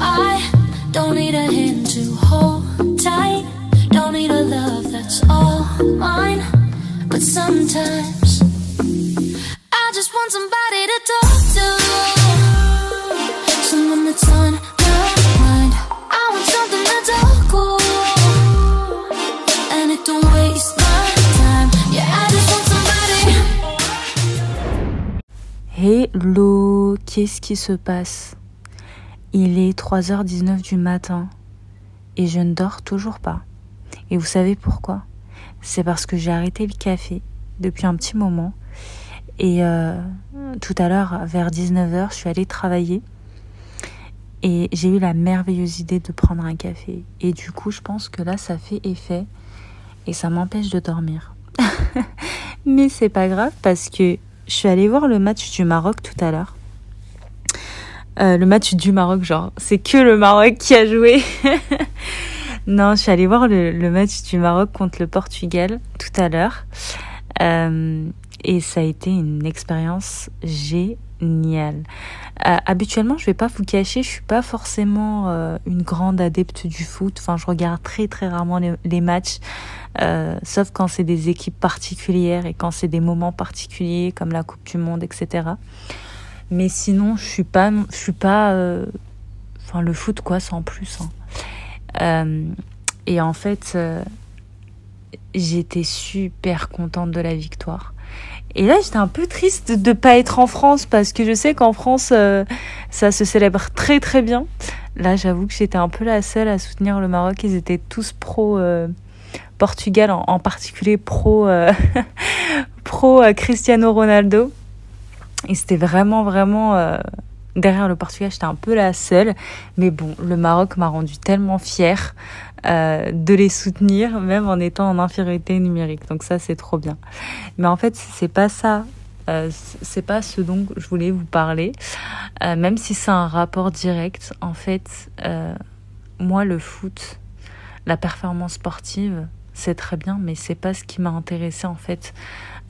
I don't need a hand to hold tight. Don't need a love that's all mine. But sometimes I just want somebody to talk to. Someone that's on my mind. I want something that's all cool. And it don't waste my time. Yeah, I just want somebody. Hello, qu'est-ce qui se passe Il est 3h19 du matin et je ne dors toujours pas. Et vous savez pourquoi? C'est parce que j'ai arrêté le café depuis un petit moment. Et euh, tout à l'heure, vers 19h, je suis allée travailler. Et j'ai eu la merveilleuse idée de prendre un café. Et du coup, je pense que là, ça fait effet. Et ça m'empêche de dormir. Mais c'est pas grave parce que je suis allée voir le match du Maroc tout à l'heure. Euh, le match du Maroc, genre, c'est que le Maroc qui a joué. non, je suis allée voir le, match du Maroc contre le Portugal tout à l'heure. Euh, et ça a été une expérience géniale. Euh, habituellement, je vais pas vous cacher, je suis pas forcément une grande adepte du foot. Enfin, je regarde très très rarement les, matchs, sauf quand c'est des équipes particulières et quand c'est des moments particuliers comme la Coupe du Monde, etc. Mais sinon, je suis pas, je suis pas, euh, enfin le foot quoi, sans plus. Hein. Euh, et en fait, euh, j'étais super contente de la victoire. Et là, j'étais un peu triste de ne pas être en France parce que je sais qu'en France, ça se célèbre très très bien. Là, j'avoue que j'étais un peu la seule à soutenir le Maroc. Ils étaient tous pro Portugal, en, en, particulier pro pro Cristiano Ronaldo. Et c'était vraiment vraiment derrière le Portugal, j'étais un peu la seule. Mais bon, le Maroc m'a rendu tellement fière euh, de les soutenir, même en étant en infériorité numérique. Donc ça, c'est trop bien. Mais en fait, c'est pas ça. Euh, c'est pas ce dont je voulais vous parler. Euh, même si c'est un rapport direct, en fait, euh, moi, le foot, la performance sportive, c'est très bien, mais c'est pas ce qui m'a intéressé en fait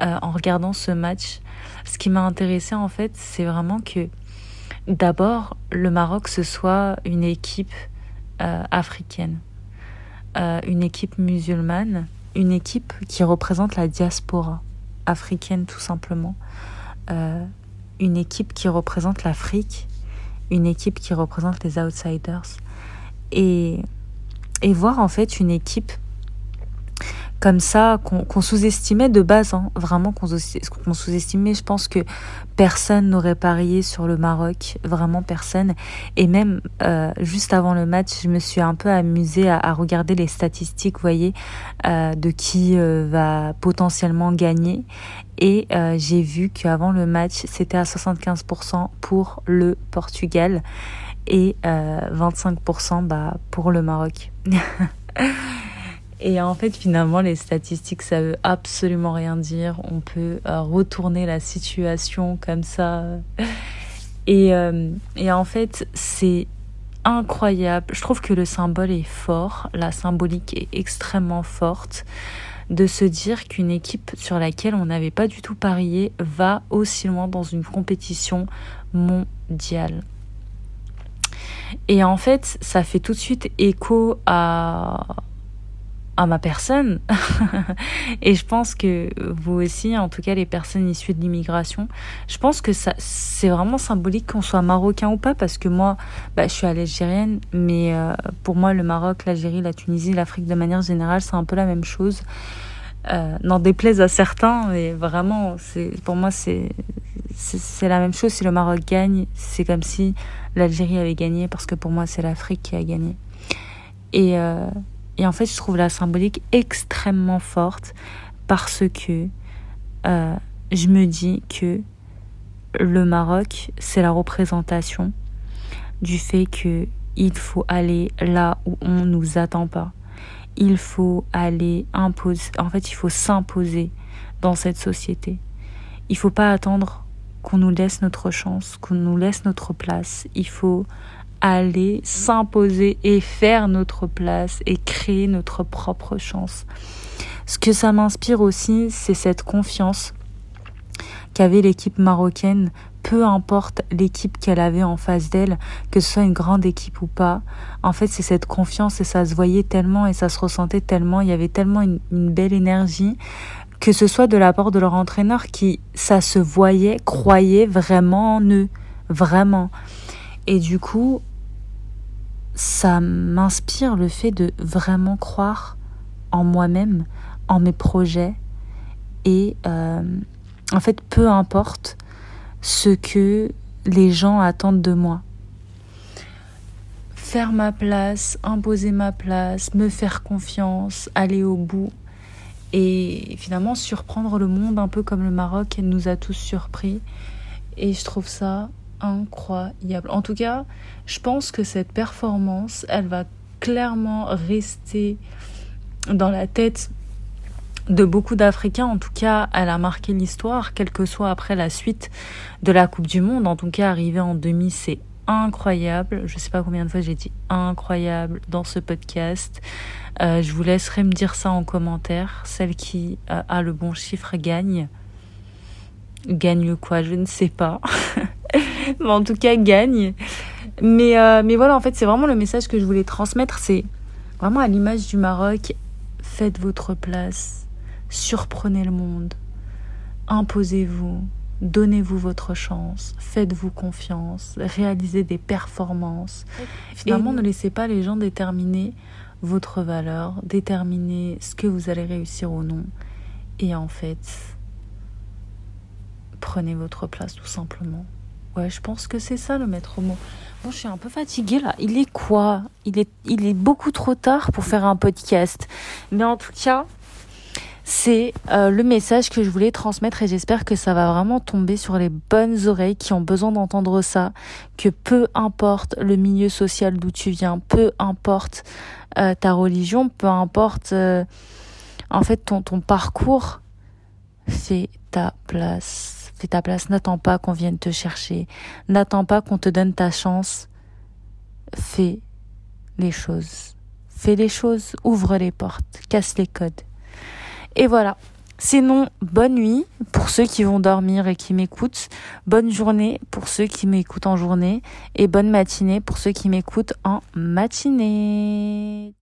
euh, en regardant ce match. Ce qui m'a intéressé en fait, c'est vraiment que d'abord le Maroc ce soit une équipe euh, africaine, euh, une équipe musulmane, une équipe qui représente la diaspora africaine tout simplement, une équipe qui représente l'Afrique, une équipe qui représente les outsiders et et voir en fait une équipe comme ça qu'on qu sous-estimait de base, hein, vraiment qu'on qu sous-estimait. Je pense que personne n'aurait parié sur le Maroc, vraiment personne. Et même euh, juste avant le match, je me suis un peu amusée à, regarder les statistiques, vous voyez, euh, de qui euh, va potentiellement gagner. Et euh, j'ai vu qu'avant le match, c'était à 75% pour le Portugal et euh, 25% bah, pour le Maroc. Et en fait, finalement, les statistiques, ça veut absolument rien dire. On peut euh, retourner la situation comme ça. Et, euh, et en fait, c'est incroyable. Je trouve que le symbole est fort. La symbolique est extrêmement forte. De se dire qu'une équipe sur laquelle on n'avait pas du tout parié va aussi loin dans une compétition mondiale. Et en fait, ça fait tout de suite écho à à ma personne. et je pense que vous aussi, en tout cas les personnes issues de l'immigration, je pense que ça c'est vraiment symbolique qu'on soit marocain ou pas, parce que moi, bah, je suis algérienne, mais euh, pour moi le Maroc, l'Algérie, la Tunisie, l'Afrique de manière générale, c'est un peu la même chose. Euh, n'en déplaise à certains, mais vraiment, c'est pour moi c'est c'est la même chose. Si le Maroc gagne, c'est comme si l'Algérie avait gagné, parce que pour moi c'est l'Afrique qui a gagné. Et euh, et en fait, je trouve la symbolique extrêmement forte parce que euh, je me dis que le Maroc, c'est la représentation du fait que il faut aller là où on nous attend pas. Il faut aller imposer. En fait, il faut s'imposer dans cette société. Il faut pas attendre qu'on nous laisse notre chance, qu'on nous laisse notre place. Il faut aller s'imposer et faire notre place et créer notre propre chance. Ce que ça m'inspire aussi, c'est cette confiance qu'avait l'équipe marocaine peu importe l'équipe qu'elle avait en face d'elle, que ce soit une grande équipe ou pas, en fait c'est cette confiance et ça se voyait tellement et ça se ressentait tellement, il y avait tellement une, belle énergie, que ce soit de la part de leur entraîneur qui, ça se voyait, croyait vraiment en eux, vraiment. Et du coup, ça m'inspire le fait de vraiment croire en moi-même, en mes projets. Et euh, en fait, peu importe ce que les gens attendent de moi. Faire ma place, imposer ma place, me faire confiance, aller au bout et finalement surprendre le monde un peu comme le Maroc nous a tous surpris. Et je trouve ça incroyable. En tout cas, je pense que cette performance, elle va clairement rester dans la tête de beaucoup d'Africains. En tout cas, elle a marqué l'histoire, quelle que soit après la suite de la Coupe du Monde. En tout cas, arriver en demi, c'est incroyable. Je sais pas combien de fois j'ai dit incroyable dans ce podcast. Euh, je vous laisserai me dire ça en commentaire. Celle qui euh, a le bon chiffre gagne. Gagne quoi? Je ne sais pas. mais en tout cas, gagne. Mais, euh, mais voilà, en fait, c'est vraiment le message que je voulais transmettre. C'est vraiment à l'image du Maroc. Faites votre place. Surprenez le monde. Imposez-vous. Donnez-vous votre chance, faites-vous confiance, réalisez des performances. Finalement, ne laissez pas les gens déterminer votre valeur, déterminer ce que vous allez réussir ou non. Et en fait, prenez votre place tout simplement. Ouais, je pense que c'est ça le maître mot. Bon, je suis un peu fatiguée là. Il est quoi? Il est, il est beaucoup trop tard pour faire un podcast. Mais en tout cas, c'est euh, le message que je voulais transmettre et j'espère que ça va vraiment tomber sur les bonnes oreilles qui ont besoin d'entendre ça, que peu importe le milieu social d'où tu viens, peu importe euh, ta religion, peu importe euh, en fait ton, ton parcours, fais ta place. Fais ta place, n'attends pas qu'on vienne te chercher, n'attends pas qu'on te donne ta chance. Fais les choses. Fais les choses, ouvre les portes, casse les codes. Et voilà. Sinon, bonne nuit pour ceux qui vont dormir et qui m'écoutent. Bonne journée pour ceux qui m'écoutent en journée. Et bonne matinée pour ceux qui m'écoutent en matinée.